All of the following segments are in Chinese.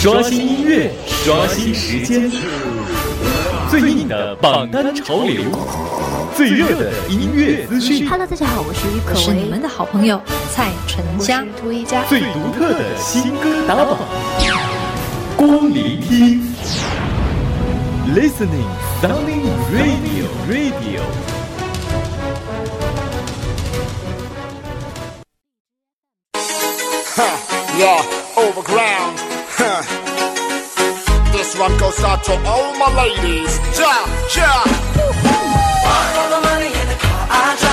刷新音乐，刷新时间，最硬的榜单潮流，最热的音乐资讯。Hello，大家好，我是于可我是你们的好朋友蔡淳佳。涂一佳。最独特的新歌打榜，光聆听，Listening Sounding Radio Radio。Yeah, overground. This one goes out to all my ladies. Yeah. One for the money in the car I drive.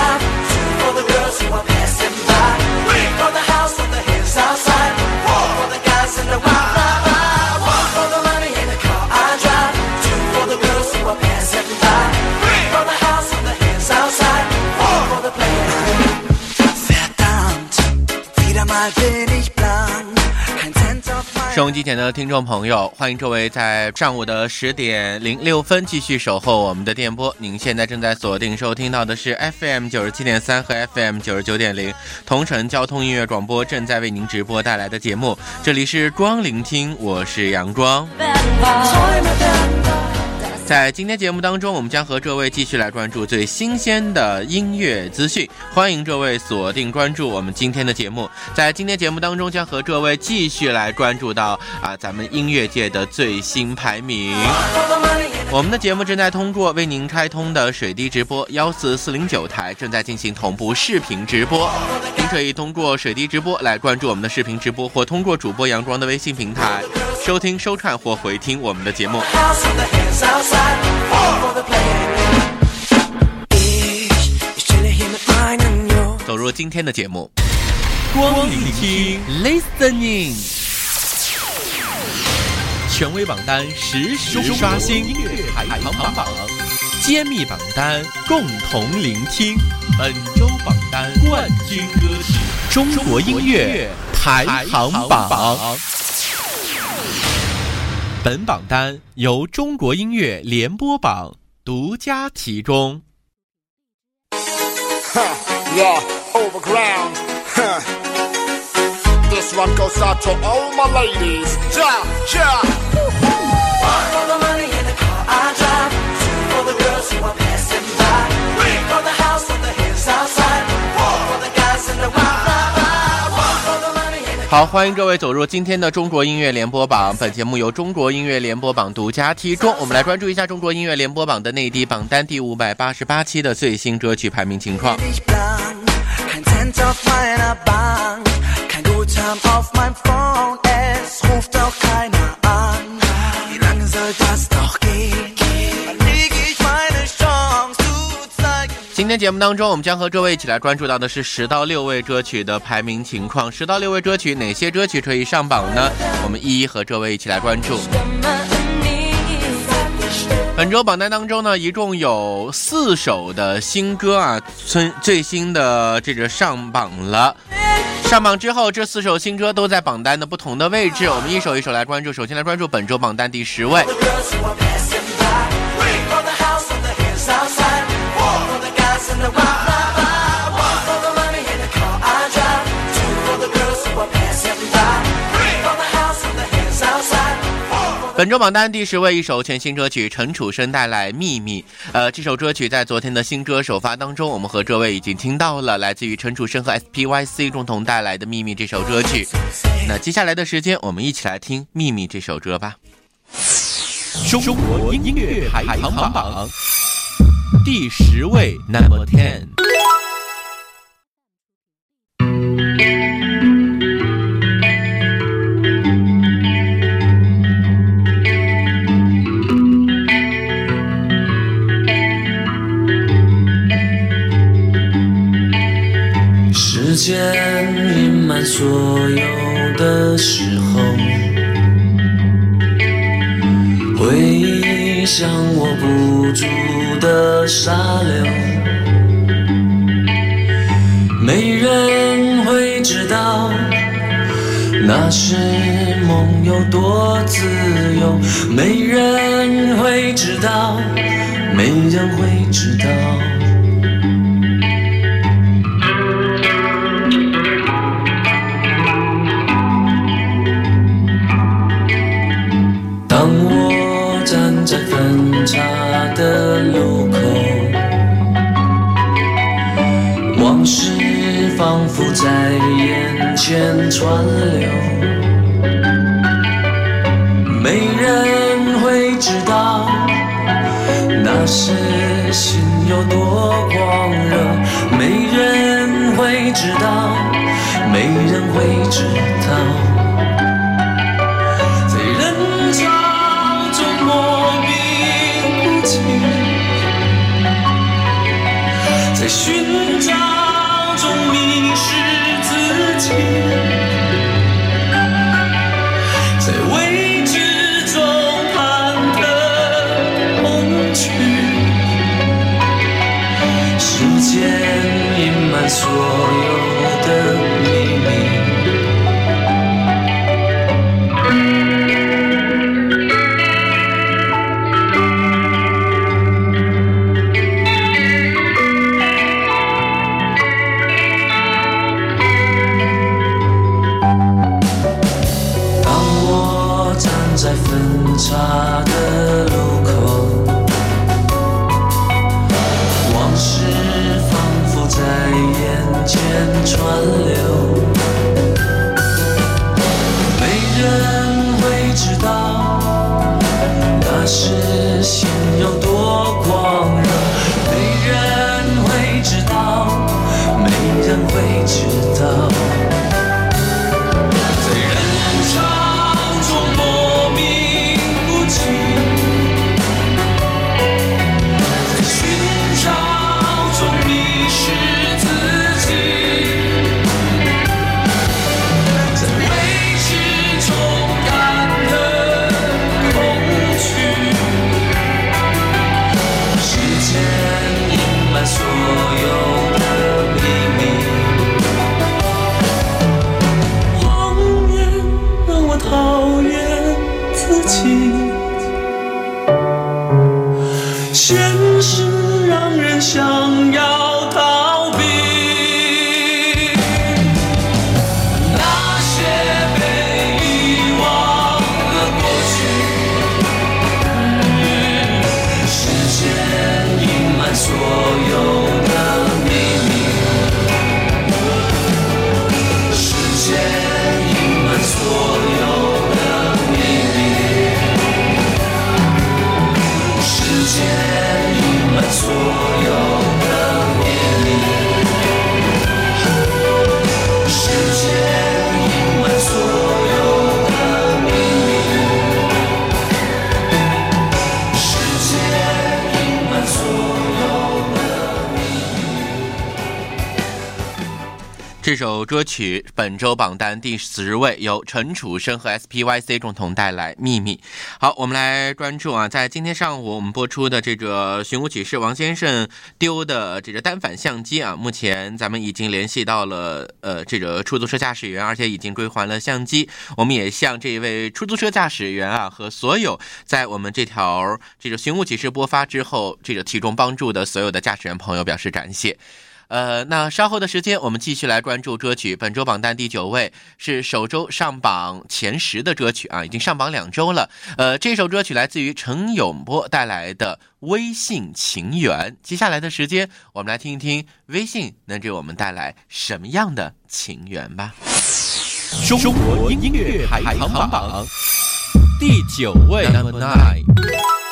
收音机前的听众朋友，欢迎各位在上午的十点零六分继续守候我们的电波。您现在正在锁定收听到的是 FM 九十七点三和 FM 九十九点零同城交通音乐广播正在为您直播带来的节目。这里是光聆听，我是阳光。在今天节目当中，我们将和各位继续来关注最新鲜的音乐资讯。欢迎各位锁定关注我们今天的节目。在今天节目当中，将和各位继续来关注到啊咱们音乐界的最新排名。我们的节目正在通过为您开通的水滴直播幺四四零九台正在进行同步视频直播，您可以通过水滴直播来关注我们的视频直播，或通过主播阳光的微信平台收听、收看或回听我们的节目。走入今天的节目，光聆听，listening，权威榜单实时刷新，音乐排行榜，揭秘榜单，共同聆听。本周榜单冠军歌曲，中国音乐排行榜。本榜单由中国音乐联播榜独家提供。好，欢迎各位走入今天的中国音乐联播榜。本节目由中国音乐联播榜独家提供。我们来关注一下中国音乐联播榜的内地榜单第五百八十八期的最新歌曲排名情况。今天节目当中，我们将和各位一起来关注到的是十到六位歌曲的排名情况。十到六位歌曲，哪些歌曲可以上榜呢？我们一一和各位一起来关注。本周榜单当中呢，一共有四首的新歌啊，最最新的这个上榜了。上榜之后，这四首新歌都在榜单的不同的位置，我们一首一首来关注。首先来关注本周榜单第十位，本周榜单第十位，一首全新歌曲，陈楚生带来《秘密》。呃，这首歌曲在昨天的新歌首发当中，我们和各位已经听到了，来自于陈楚生和 SPYC 共同带来的《秘密》这首歌曲。那接下来的时间，我们一起来听《秘密》这首歌吧。中国音乐排行榜第十位，Number Ten。人会知道。当我站在分岔的路口，往事仿佛在眼前川流，没人会知道。那时心有多狂热，没人会知道，没人会知道，在人潮中莫名不情。在寻找中迷失自己，所有的歌曲本周榜单第十位，由陈楚生和 SPYC 共同带来《秘密》。好，我们来关注啊，在今天上午我们播出的这个寻物启事王先生丢的这个单反相机啊，目前咱们已经联系到了呃这个出租车驾驶员，而且已经归还了相机。我们也向这一位出租车驾驶员啊和所有在我们这条这个寻物启事播发之后这个提供帮助的所有的驾驶员朋友表示感谢。呃，那稍后的时间，我们继续来关注歌曲。本周榜单第九位是首周上榜前十的歌曲啊，已经上榜两周了。呃，这首歌曲来自于陈永波带来的《微信情缘》。接下来的时间，我们来听一听微信能给我们带来什么样的情缘吧。中国音乐排行榜第九位，Number Nine。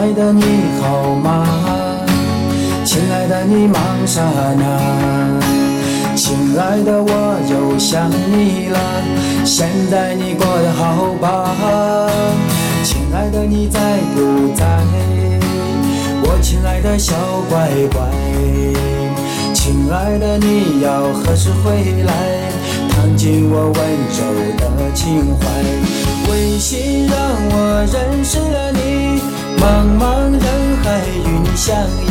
爱的你好吗？亲爱的你忙啥呢？亲爱的我又想你了，现在你过得好吧？亲爱的你在不在？我亲爱的小乖乖，亲爱的你要何时回来？烫进我温柔的情怀。微信让我认识了你，茫茫人海与你相遇，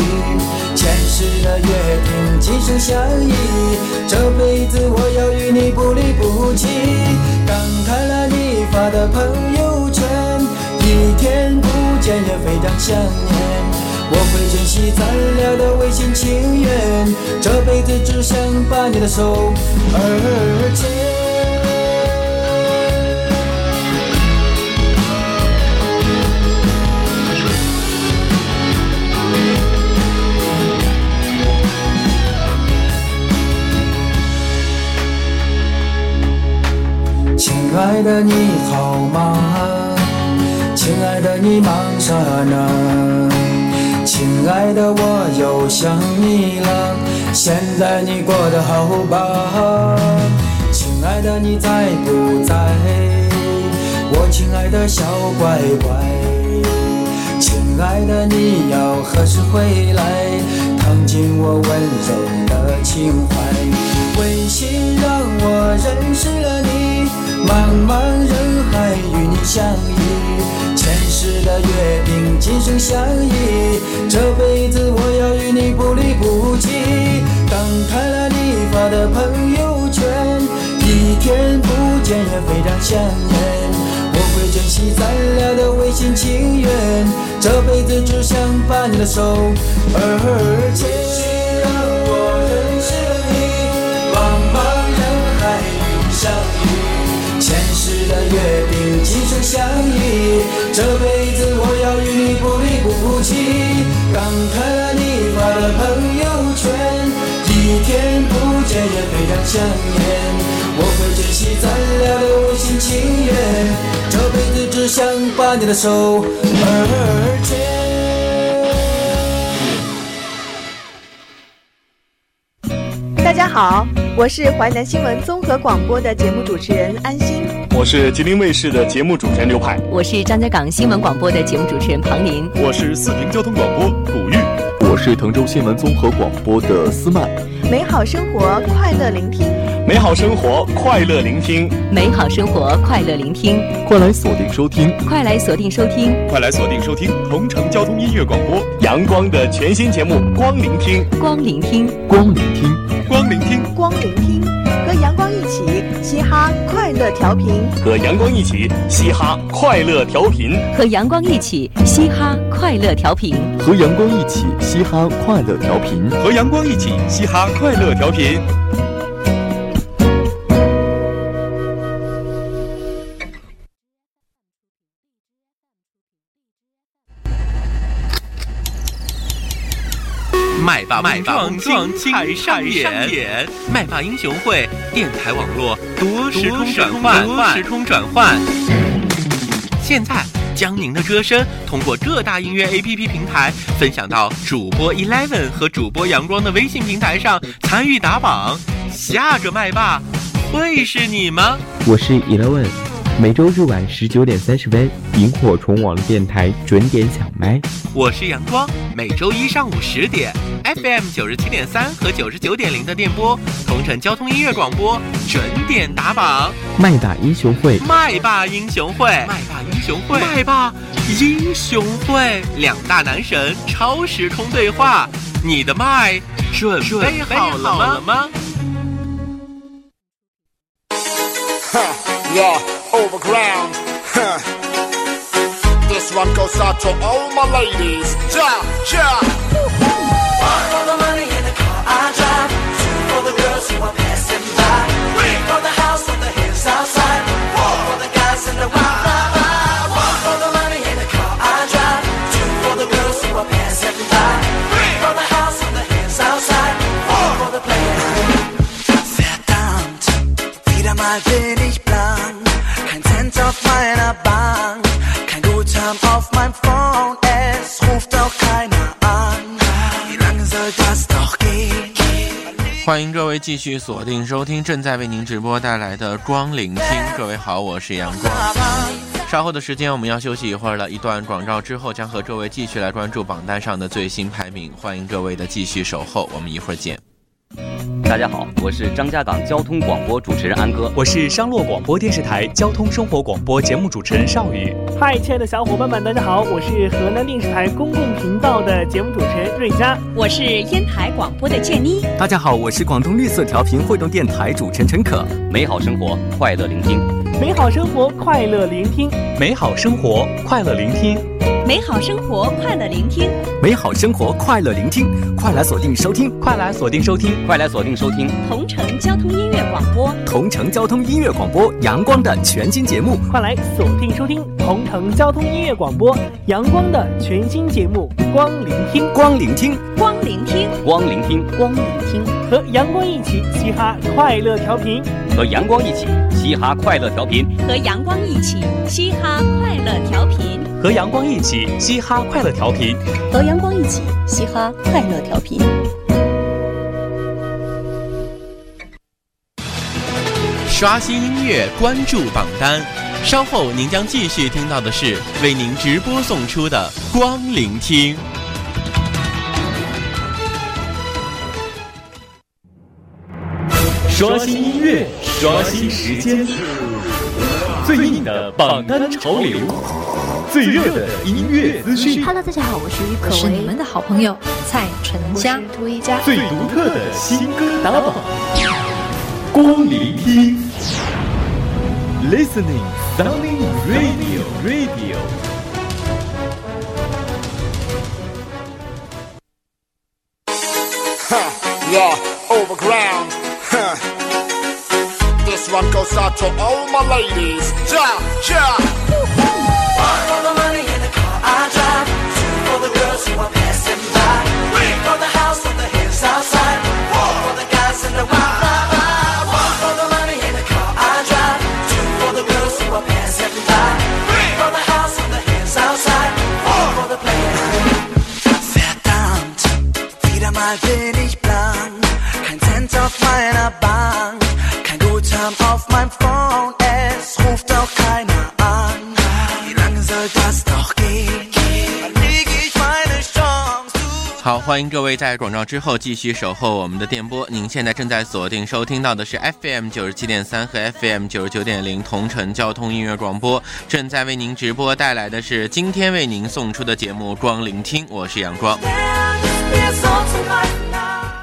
前世的约定今生相依，这辈子我要与你不离不弃。刚看了你发的朋友圈，一天不见也非常想念，我会珍惜咱俩的微心情缘，这辈子只想把你的手儿牵。亲爱的你好吗？亲爱的你忙啥呢？亲爱的我又想你了，现在你过得好吧？亲爱的你在不在？我亲爱的小乖乖，亲爱的你要何时回来？躺进我温柔的情怀，微信让我认识，茫茫人海与你相遇，前世的约定今生相依，这辈子我要与你不离不弃。刚看了你发的朋友圈，一天不见也非常想念。我会珍惜咱俩的微心情缘，这辈子只想把你的手儿牵。让我认识了你，茫茫人海与你相遇，约定今生相依，这辈子我要与你不离不弃。刚看了你发的朋友圈，一天不见也非常想念。我会珍惜咱俩的违心情缘，这辈子只想把你的手儿牵。大家好，我是淮南新闻综合广播的节目主持人安心。我是吉林卫视的节目主持人刘派，我是张家港新闻广播的节目主持人庞林，我是四平交通广播古玉，我是滕州新闻综合广播的思曼。美好生活，快乐聆听。美好生活，快乐聆听。美好生活，快乐聆听。快来锁定收听，快来锁定收听，快来锁定收听同城交通音乐广播，阳光的全新节目《光聆听》，光聆听，光聆听，光聆听，光聆听，和阳光一起嘻哈快乐调频，和阳光一起嘻哈快乐调频，和阳光一起嘻哈快乐调频，和阳光一起嘻哈快乐调频，和阳光一起嘻哈快乐调频。霸麦霸精彩上演，麦霸英雄会电台网络多时空转换，多时空转换。现在将您的歌声通过各大音乐 APP 平台分享到主播 Eleven 和主播阳光的微信平台上，参与打榜。下个麦霸会是你吗？我是 Eleven，每周日晚十九点三十分，萤火虫网络电台准点抢麦。我是阳光，每周一上午十点，FM 九十七点三和九十九点零的电波，同城交通音乐广播准点打榜。麦打英雄会，麦霸英雄会，麦霸英雄会，麦霸英雄会，两大男神超时空对话，你的麦准备好了吗？Huh, yeah, overground. Huh. This one goes out to all my ladies. Ja, ja. For the money in the car I drive. Two for the girls who are passing by. Three for the house on the. Four for the guys in the wild. One for the money in the car I drive. Two for the girls who are passing by. Three for the house on the. Four for the. Verdammt, wieder mal Guthaben auf meinem Phone. Es ruft auch keiner an. Wie lange soll das noch gehen? 欢迎各位继续锁定收听正在为您直播带来的光聆听。各位好，我是阳光。稍后的时间我们要休息一会儿了，一段广告之后将和各位继续来关注榜单上的最新排名。欢迎各位的继续守候，我们一会儿见。大家好，我是张家港交通广播主持人安哥，我是商洛广播电视台交通生活广播节目主持人邵宇。嗨，亲爱的小伙伴们，大家好，我是河南电视台公共频道的节目主持人瑞佳，我是烟台广播的建妮。大家好，我是广东绿色调频汇动电台主持人陈可。美好生活，快乐聆听。美好生活，快乐聆听。美好生活，快乐聆听。美好生活，快乐聆听。美好生活，快乐聆听，快来锁定收听，快来锁定收听，快来锁定收听。同城交通音乐广播，同城交通音乐广播，阳光的全新节目，快来锁定收听。同城交通音乐广播，阳光的全新节目，光聆听，光聆听，光聆听，光聆听，光聆听，和阳光一起嘻哈快乐调频，和阳光一起嘻哈快乐调频，和阳光一起嘻哈快乐调频，和阳光一起嘻哈快乐调频，和阳光一起嘻哈快乐调频。刷新音乐，关注榜单。稍后您将继续听到的是为您直播送出的光聆听。刷新音乐，刷新时间，最硬的榜单潮流，最热的音乐资讯。Hello，大家好，我是于可为，是你们的好朋友蔡淳佳，最独特的新歌打榜，光聆听，Listening Sunny Radio Radio。 Huh, yeah, overground. Huh. This one goes out to all my ladies. Ja, ja. Bin ich blank. Kein Cent auf meiner Bank, kein Guthaben auf meinem Phone. Es ruft auch keiner an. Wie lange soll das noch gehen? Wann krieg ich meine Chance? 好，欢迎各位在广告之后继续守候我们的电波。您现在正在锁定收听到的是 FM 九十七点三和 FM 九十九点零同城交通音乐广播，正在为您直播带来的是今天为您送出的节目《光聆听》，我是阳光。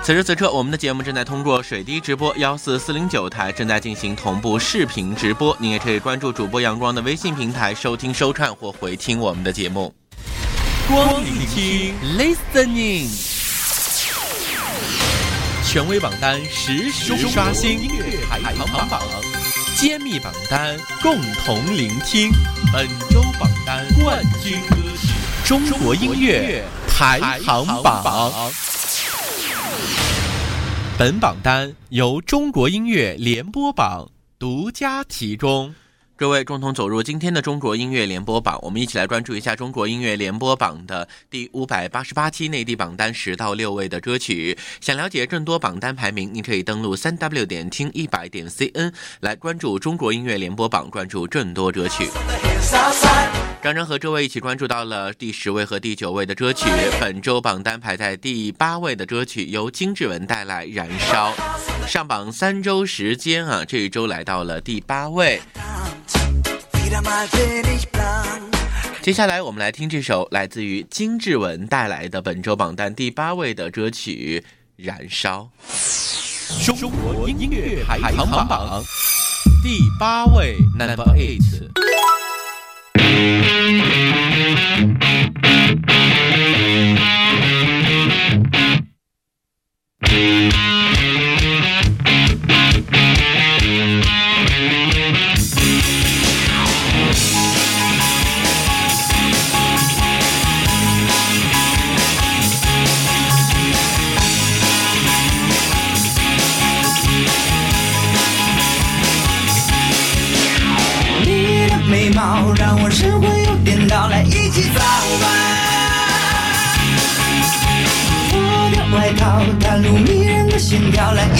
此时此刻，我们的节目正在通过水滴直播幺四四零九台正在进行同步视频直播，您也可以关注主播阳光的微信平台收听、收看或回听我们的节目。光聆听，listening，权威榜单实时刷新，音乐排行榜，揭秘榜单共同聆听，本周榜单冠军歌曲，中国音乐排行榜。本榜单由中国音乐联播榜独家提供。各位共同走入今天的中国音乐联播榜，我们一起来关注一下中国音乐联播榜的第五百八十八期内地榜单十到六位的歌曲。想了解更多榜单排名，您可以登录三 w 点听一百点 cn 来关注中国音乐联播榜，关注更多歌曲。刚刚和各位一起关注到了第十位和第九位的歌曲，本周榜单排在第八位的歌曲由金志文带来《燃烧》，上榜三周时间啊，这一周来到了第八位。接下来我们来听这首来自于金志文带来的本周榜单第八位的歌曲《燃烧》。中国音乐排行榜第八位，Number Eight。要，来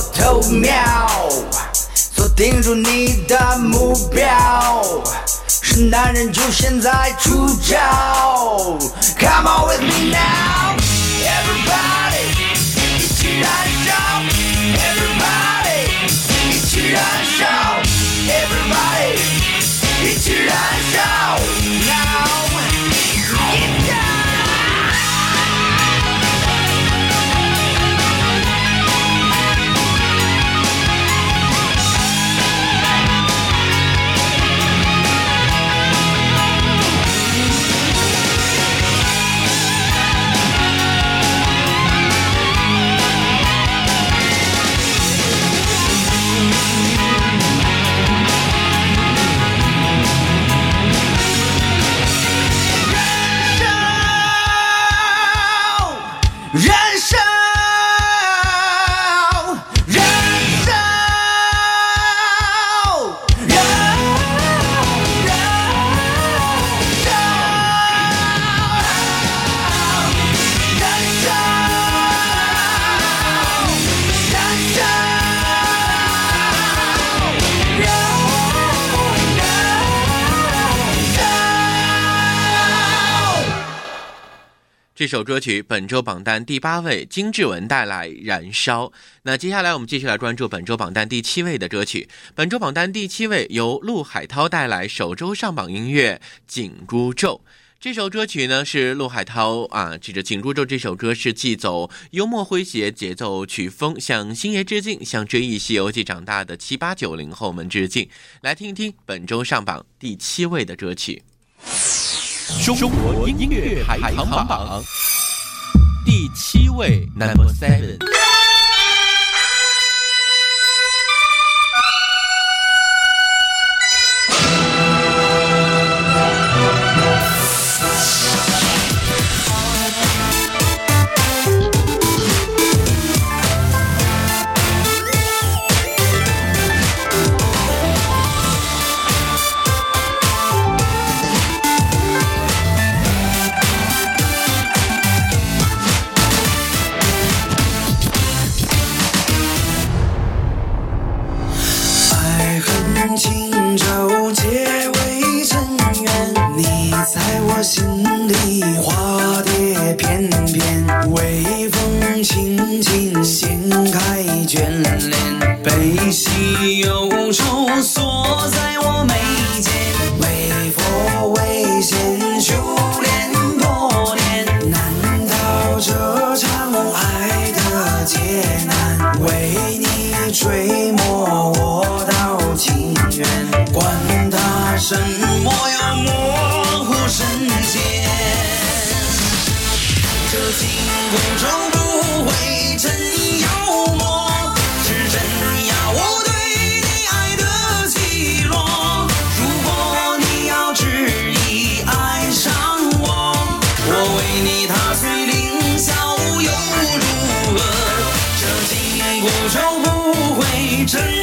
角落偷瞄，锁定住你的目标。是男人就现在出招，Come on with me now, 首歌曲本周榜单第八位，金志文带来《燃烧》。那接下来我们继续来关注本周榜单第七位的歌曲。本周榜单第七位由陆海涛带来首周上榜音乐《紧箍咒》。这首歌曲呢是陆海涛啊，这个《紧箍咒》这首歌是既走幽默诙谐节奏曲风，向星爷致敬，向追忆《西游记》长大的七八九零后们致敬。来听一听本周上榜第七位的歌曲。中国音乐排行榜第七位，Number Seven。喜忧会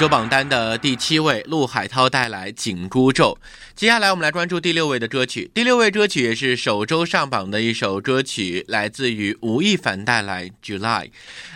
周榜单的第七位，陆海涛带来《紧箍咒》。接下来我们来关注第六位的歌曲。第六位歌曲也是首周上榜的一首歌曲，来自于吴亦凡带来《July》。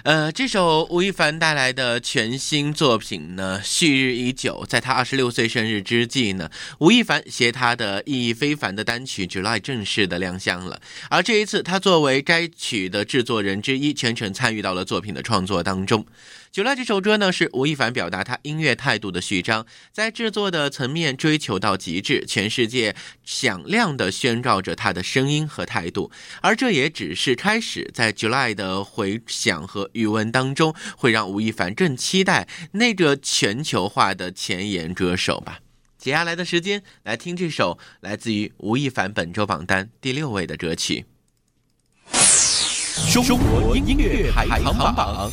呃，这首吴亦凡带来的全新作品呢，旭日已久。在他二十六岁生日之际呢，吴亦凡携他的意义非凡的单曲《July》正式的亮相了。而这一次，他作为该曲的制作人之一，全程参与到了作品的创作当中。《July》这首歌呢，是吴亦凡表达他音乐态度的序章，在制作的层面追求到极致，全世界响亮的宣告着他的声音和态度。而这也只是开始，在《July》的回响和余文当中，会让吴亦凡更期待那个全球化的前沿歌手吧。接下来的时间，来听这首来自于吴亦凡本周榜单第六位的歌曲。中国音乐排行榜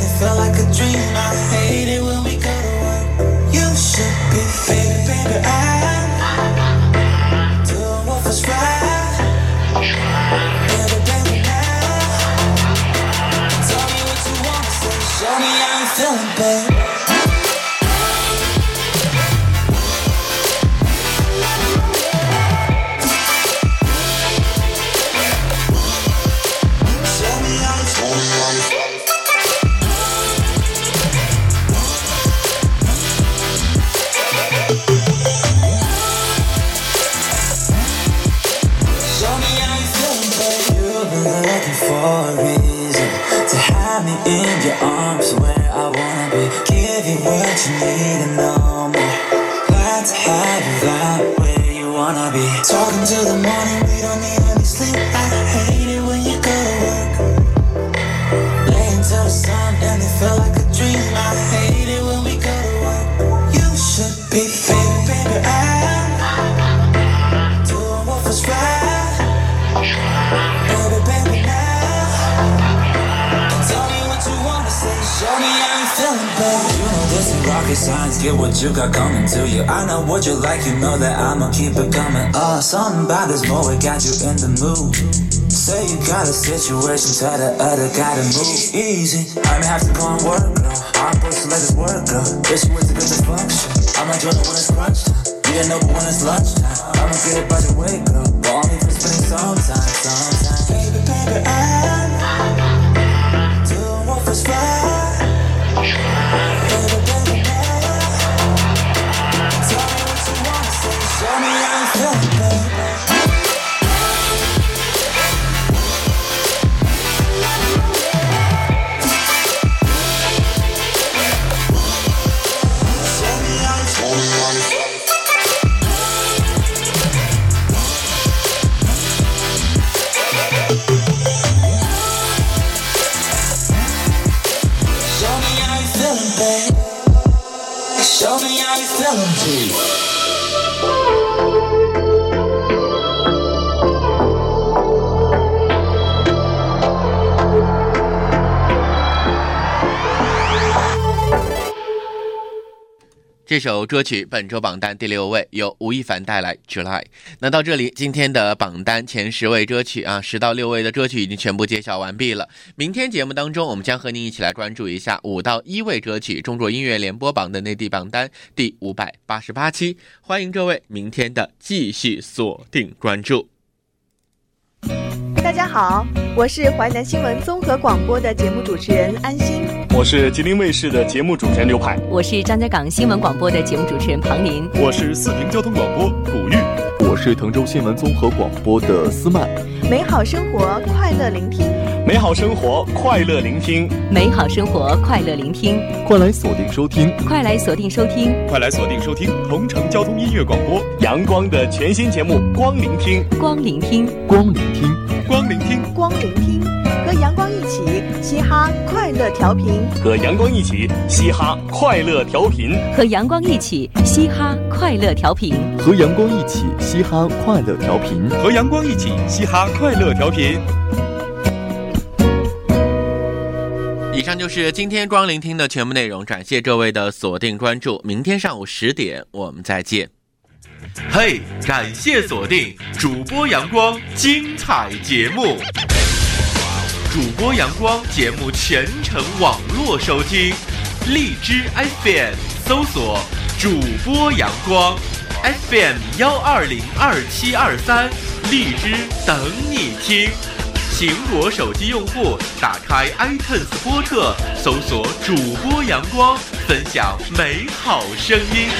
it felt like a dream. I hate it when we go to work. You should be, doing what was. Tell me what you wanna say. Show me how you feeling. Rocket science. Get what you got coming to you. I know what you like. You know that I'ma keep it coming. Uh, something about this moment got you in the mood. Say you got a situation, tell the other to move easy. I may have to go and work, girl. I'm supposed to let this work, girl. Wish you was a good dysfunction. I'ma join it when it's crunch time. Yeah, no, but when it's lunchtime, I'ma get it by the way, girl. But only for spending some time, some time. Baby, baby, I'm 不要这首歌曲本周榜单第六位，由吴亦凡带来《July》。那到这里，今天的榜单前十位歌曲啊，十到六位的歌曲已经全部揭晓完毕了。明天节目当中，我们将和您一起来关注一下五到一位歌曲中国音乐联播榜的内地榜单第五百八十八期。欢迎各位明天的继续锁定关注。大家好，我是淮南新闻综合广播的节目主持人安心。我是吉林卫视的节目主持人刘派，我是张家港新闻广播的节目主持人庞林，我是四平交通广播古玉，我是滕州新闻综合广播的思曼。美好生活，快乐聆听。美好生活，快乐聆听。美好生活，快乐聆听。快来锁定收听，快来锁定收听，快来锁定收听同城交通音乐广播阳光的全新节目《光聆听》，光聆听，光聆听，光聆听，光聆听，和阳光一起嘻哈快乐调频，和阳光一起嘻哈快乐调频，和阳光一起嘻哈快乐调频，和阳光一起嘻哈快乐调频，和阳光一起嘻哈快乐调频。以上就是今天光聆听的全部内容，感谢各位的锁定关注，明天上午十点我们再见。嘿，感谢锁定主播阳光精彩节目，主播阳光节目全程网络收听，荔枝 FM 搜索主播阳光 FM 幺二零二七二三，荔枝等你听。苹果手机用户打开 iTunes 播客，搜索主播阳光，分享美好声音。